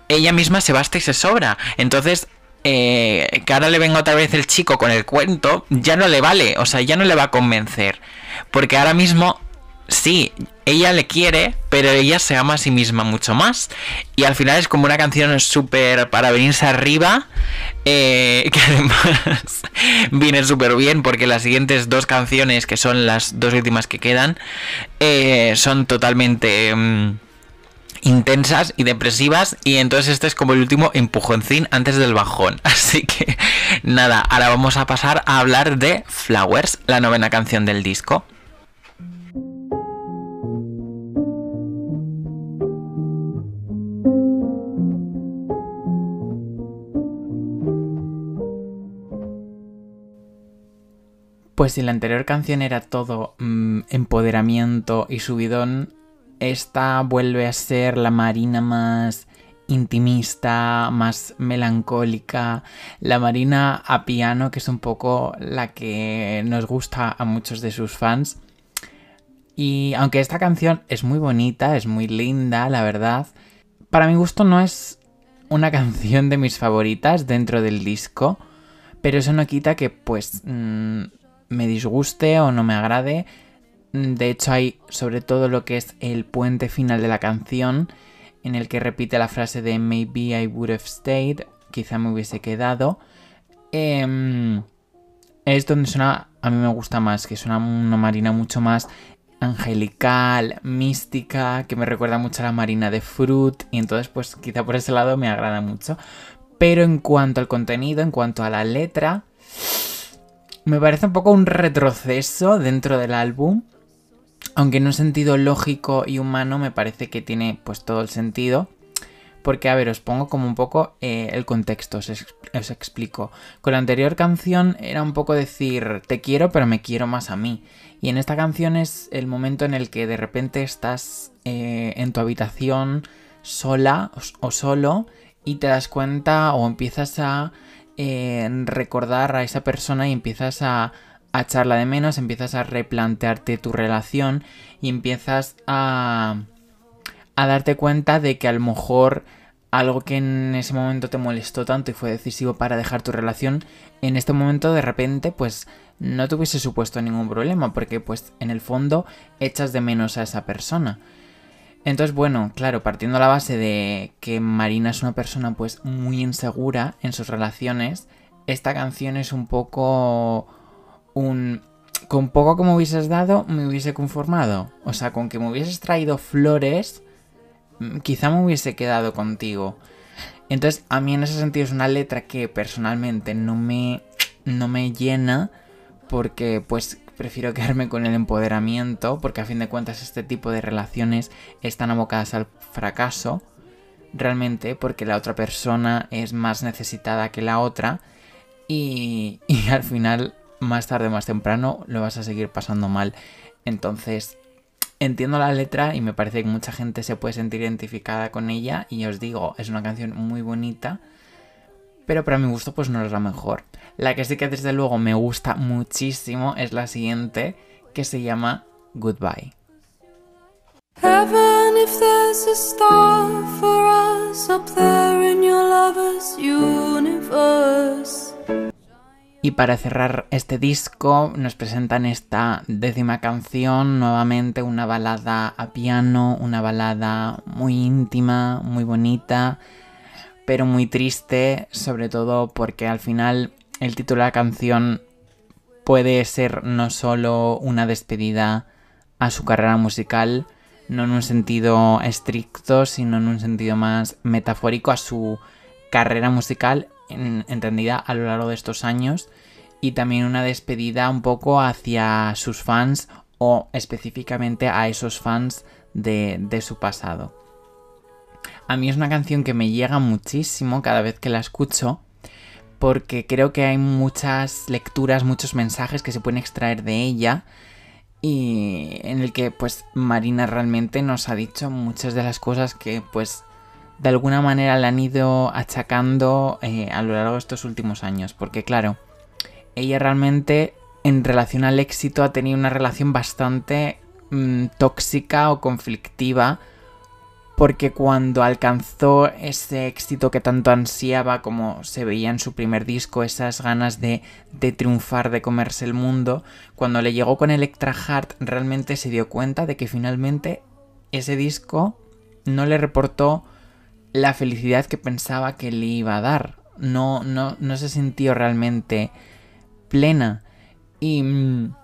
ella misma se basta y se sobra. Entonces eh, que ahora le venga otra vez el chico con el cuento, ya no le vale, o sea, ya no le va a convencer. Porque ahora mismo, sí, ella le quiere, pero ella se ama a sí misma mucho más. Y al final es como una canción súper para venirse arriba, eh, [LAUGHS] que además viene súper bien porque las siguientes dos canciones, que son las dos últimas que quedan, eh, son totalmente... Mm, intensas y depresivas y entonces este es como el último empujoncín antes del bajón. [LAUGHS] Así que nada, ahora vamos a pasar a hablar de Flowers, la novena canción del disco. Pues si la anterior canción era todo mm, empoderamiento y subidón, esta vuelve a ser la Marina más intimista, más melancólica, la Marina a piano, que es un poco la que nos gusta a muchos de sus fans. Y aunque esta canción es muy bonita, es muy linda, la verdad, para mi gusto no es una canción de mis favoritas dentro del disco, pero eso no quita que pues mm, me disguste o no me agrade. De hecho, hay sobre todo lo que es el puente final de la canción, en el que repite la frase de Maybe I would have stayed, quizá me hubiese quedado. Em, es donde suena, a mí me gusta más, que suena una marina mucho más angelical, mística, que me recuerda mucho a la marina de Fruit, y entonces pues quizá por ese lado me agrada mucho. Pero en cuanto al contenido, en cuanto a la letra, me parece un poco un retroceso dentro del álbum aunque en un sentido lógico y humano me parece que tiene pues todo el sentido. Porque, a ver, os pongo como un poco eh, el contexto, os, explico. Con la anterior canción era un poco decir, te quiero, pero me quiero más a mí. Y en esta canción es el momento en el que de repente estás eh, en tu habitación sola o, solo y te das cuenta o empiezas a eh, recordar a esa persona y empiezas a, a echarla de menos, empiezas a replantearte tu relación y empiezas a, a darte cuenta de que a lo mejor algo que en ese momento te molestó tanto y fue decisivo para dejar tu relación, en este momento de repente pues no te hubiese supuesto ningún problema porque pues en el fondo echas de menos a esa persona. Entonces bueno, claro, partiendo de la base de que Marina es una persona pues muy insegura en sus relaciones, esta canción es un poco un... Con poco que me hubieses dado, me hubiese conformado. O sea, con que me hubieses traído flores, mm, quizá me hubiese quedado contigo. Entonces, a mí en ese sentido es una letra que personalmente no me, no me llena porque pues prefiero quedarme con el empoderamiento porque a fin de cuentas este tipo de relaciones están abocadas al fracaso realmente porque la otra persona es más necesitada que la otra y, y al final más tarde o más temprano lo vas a seguir pasando mal. Entonces, entiendo la letra y me parece que mucha gente se puede sentir identificada con ella y os digo, es una canción muy bonita, pero para mi gusto pues no es la mejor. La que sí que desde luego me gusta muchísimo es la siguiente, que se llama Goodbye. Heaven, if there's a star for us up there in your lover's universe. Y para cerrar este disco nos presentan esta décima canción, nuevamente una balada a piano, una balada muy íntima, muy bonita, pero muy triste, sobre todo porque al final el título de la canción puede ser no solo una despedida a su carrera musical, no en un sentido estricto, sino en un sentido más metafórico a su carrera musical entendida a lo largo de estos años y también una despedida un poco hacia sus fans o específicamente a esos fans de, su pasado. A mí es una canción que me llega muchísimo cada vez que la escucho porque creo que hay muchas lecturas, muchos mensajes que se pueden extraer de ella y en el que pues Marina realmente nos ha dicho muchas de las cosas que pues de alguna manera le han ido achacando eh, a lo largo de estos últimos años. Porque claro, ella realmente en relación al éxito ha tenido una relación bastante mm, tóxica o conflictiva porque cuando alcanzó ese éxito que tanto ansiaba como se veía en su primer disco, esas ganas de, triunfar, de comerse el mundo, cuando le llegó con Electra Heart realmente se dio cuenta de que finalmente ese disco no le reportó la felicidad que pensaba que le iba a dar. No, no, no se sintió realmente plena. Y mm,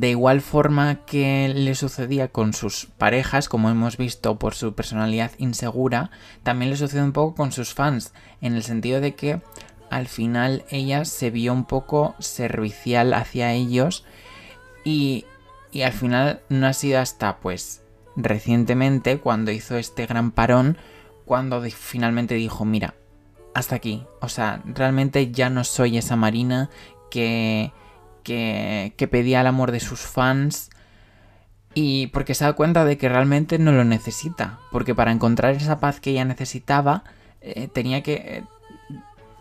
de igual forma que le sucedía con sus parejas, como hemos visto por su personalidad insegura, también le sucede un poco con sus fans, en el sentido de que al final ella se vio un poco servicial hacia ellos y, y al final no ha sido hasta pues recientemente cuando hizo este gran parón cuando finalmente dijo mira hasta aquí o sea realmente ya no soy esa Marina que que, pedía el amor de sus fans y porque se da cuenta de que realmente no lo necesita, porque para encontrar esa paz que ella necesitaba eh, tenía que eh,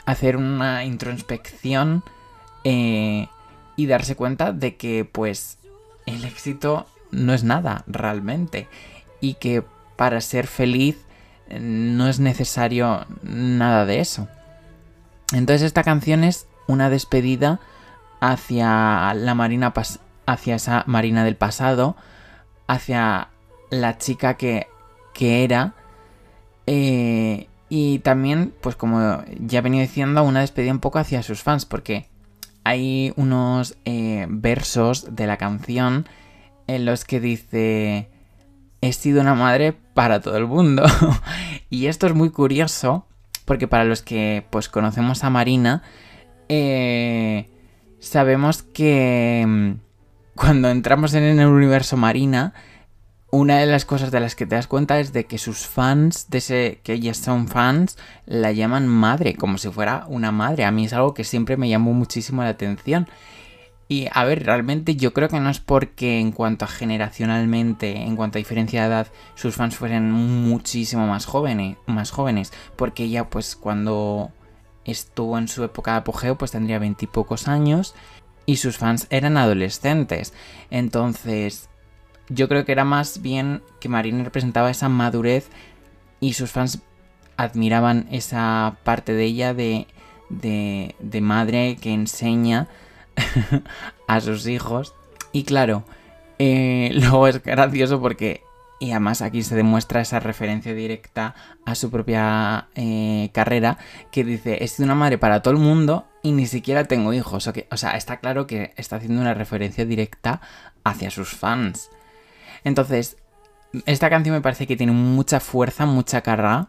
hacer una introspección eh, y darse cuenta de que pues el éxito no es nada realmente y que para ser feliz no es necesario nada de eso. Entonces esta canción es una despedida hacia la marina hacia esa marina del pasado, hacia la chica que, que era. Eh, y también, pues como ya venía diciendo, una despedida un poco hacia sus fans, porque hay unos eh, versos de la canción en los que dice, he sido una madre para todo el mundo. [LAUGHS] y esto es muy curioso, porque para los que pues conocemos a Marina, eh, sabemos que mm, cuando entramos en el universo Marina, una de las cosas de las que te das cuenta es de que sus fans, de ese que ellas son fans, la llaman madre, como si fuera una madre. A mí es algo que siempre me llamó muchísimo la atención. Y a ver, realmente yo creo que no es porque en cuanto a generacionalmente, en cuanto a diferencia de edad, sus fans fueran muchísimo más jóvenes, más jóvenes, porque ella pues cuando estuvo en su época de apogeo, pues tendría veintipocos años y sus fans eran adolescentes. Entonces, yo creo que era más bien que Marina representaba esa madurez y sus fans admiraban esa parte de ella de, de, de madre que enseña [LAUGHS] a sus hijos. Y claro, eh, [LAUGHS] luego es gracioso porque y además aquí se demuestra esa referencia directa a su propia eh, carrera que dice, he sido una madre para todo el mundo y ni siquiera tengo hijos. O, o sea, está claro que está haciendo una referencia directa hacia sus fans. Entonces, esta canción me parece que tiene mucha fuerza, mucha carga.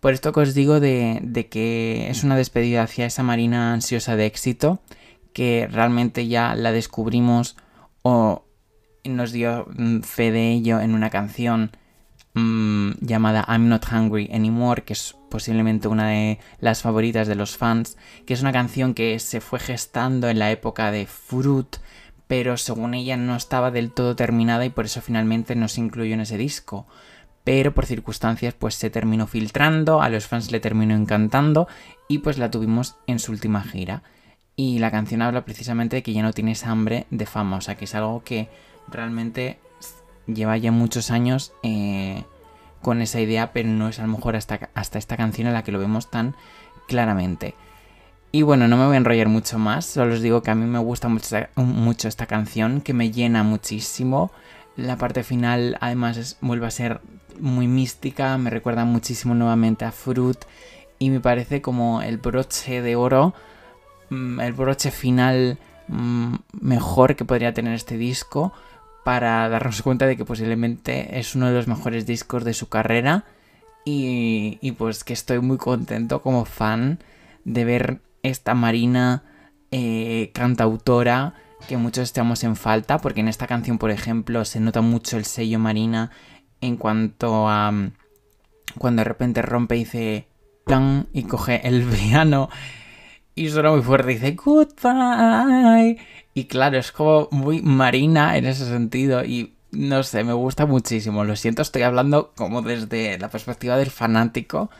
Por esto que os digo de, de que es una despedida hacia esa marina ansiosa de éxito, que realmente ya la descubrimos o nos dio mm, fe de ello en una canción mm, llamada I'm Not Hungry Anymore, que es posiblemente una de las favoritas de los fans, que es una canción que se fue gestando en la época de Fruit, pero según ella no estaba del todo terminada y por eso finalmente no se incluyó en ese disco. Pero por circunstancias pues se terminó filtrando, a los fans le terminó encantando y pues la tuvimos en su última gira. Y la canción habla precisamente de que ya no tienes hambre de fama, o sea que es algo que realmente lleva ya muchos años eh, con esa idea, pero no es a lo mejor hasta, hasta esta canción en la que lo vemos tan claramente. Y bueno, no me voy a enrollar mucho más, solo os digo que a mí me gusta mucho, mucho esta canción, que me llena muchísimo. La parte final además vuelve a ser muy mística, me recuerda muchísimo nuevamente a Fruit y me parece como el broche de oro, mm, el broche final mm, mejor que podría tener este disco para darnos cuenta de que posiblemente es uno de los mejores discos de su carrera y, pues que estoy muy contento como fan de ver esta Marina eh, cantautora que muchos estamos en falta porque en esta canción por ejemplo se nota mucho el sello Marina en cuanto a cuando de repente rompe y dice plan y coge el [LAUGHS] piano y suena muy fuerte y dice goodbye y claro, es como muy marina en ese sentido y no sé, me gusta muchísimo. Lo siento, estoy hablando como desde la perspectiva del fanático.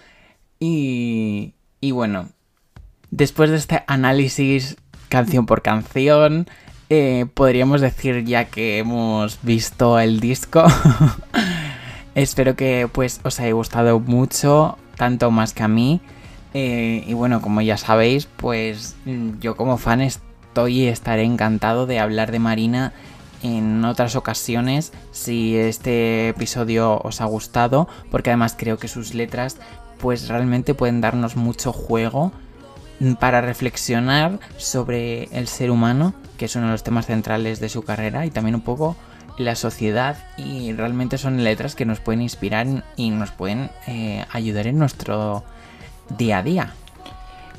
Y, y bueno, después de este análisis canción por canción, eh, podríamos decir ya que hemos visto el disco, [LAUGHS] Espero que pues os haya gustado mucho, tanto más que a mí. Eh, y bueno, como ya sabéis, pues mm, yo como fan y estaré encantado de hablar de Marina en otras ocasiones si este episodio os ha gustado, porque además creo que sus letras pues realmente pueden darnos mucho juego para reflexionar sobre el ser humano, que es uno de los temas centrales de su carrera, y también un poco la sociedad, y realmente son letras que nos pueden inspirar y nos pueden eh, ayudar en nuestro día a día.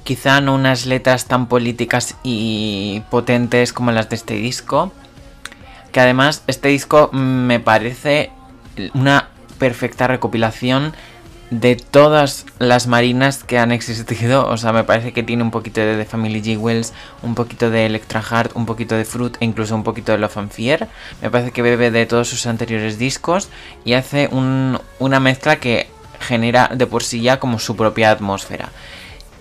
Quizá no unas letras tan políticas y potentes como las de este disco, que además este disco me parece una perfecta recopilación de todas las marinas que han existido. O sea, me parece que tiene un poquito de The Family Jewels, un poquito de Electra Heart, un poquito de Fruit e incluso un poquito de Love and Fear. Me parece que bebe de todos sus anteriores discos y hace una mezcla que genera de por sí ya como su propia atmósfera.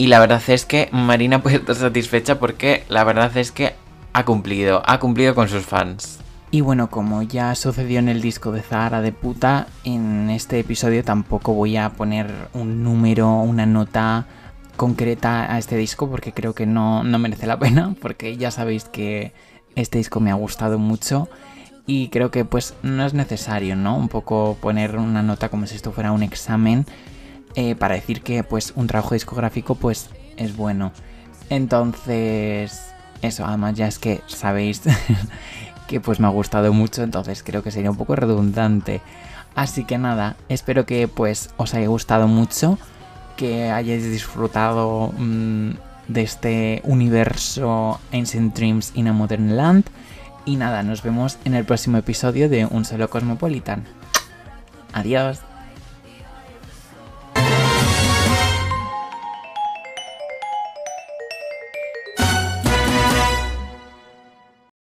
Y la verdad es que Marina puede estar satisfecha porque la verdad es que ha cumplido, ha cumplido con sus fans. Y bueno, como ya sucedió en el disco de Zahara de puta, en este episodio tampoco voy a poner un número, una nota concreta a este disco porque creo que no, no merece la pena, porque ya sabéis que este disco me ha gustado mucho y creo que pues no es necesario, ¿no? Un poco poner una nota como si esto fuera un examen eh, para decir que pues un trabajo discográfico pues es bueno. Entonces, eso, además ya es que sabéis [LAUGHS] que pues me ha gustado mucho, entonces creo que sería un poco redundante. Así que nada, espero que pues os haya gustado mucho, que hayáis disfrutado mm, de este universo Ancient Dreams in a Modern Land. Y nada, nos vemos en el próximo episodio de Un Solo Cosmopolitan. Adiós.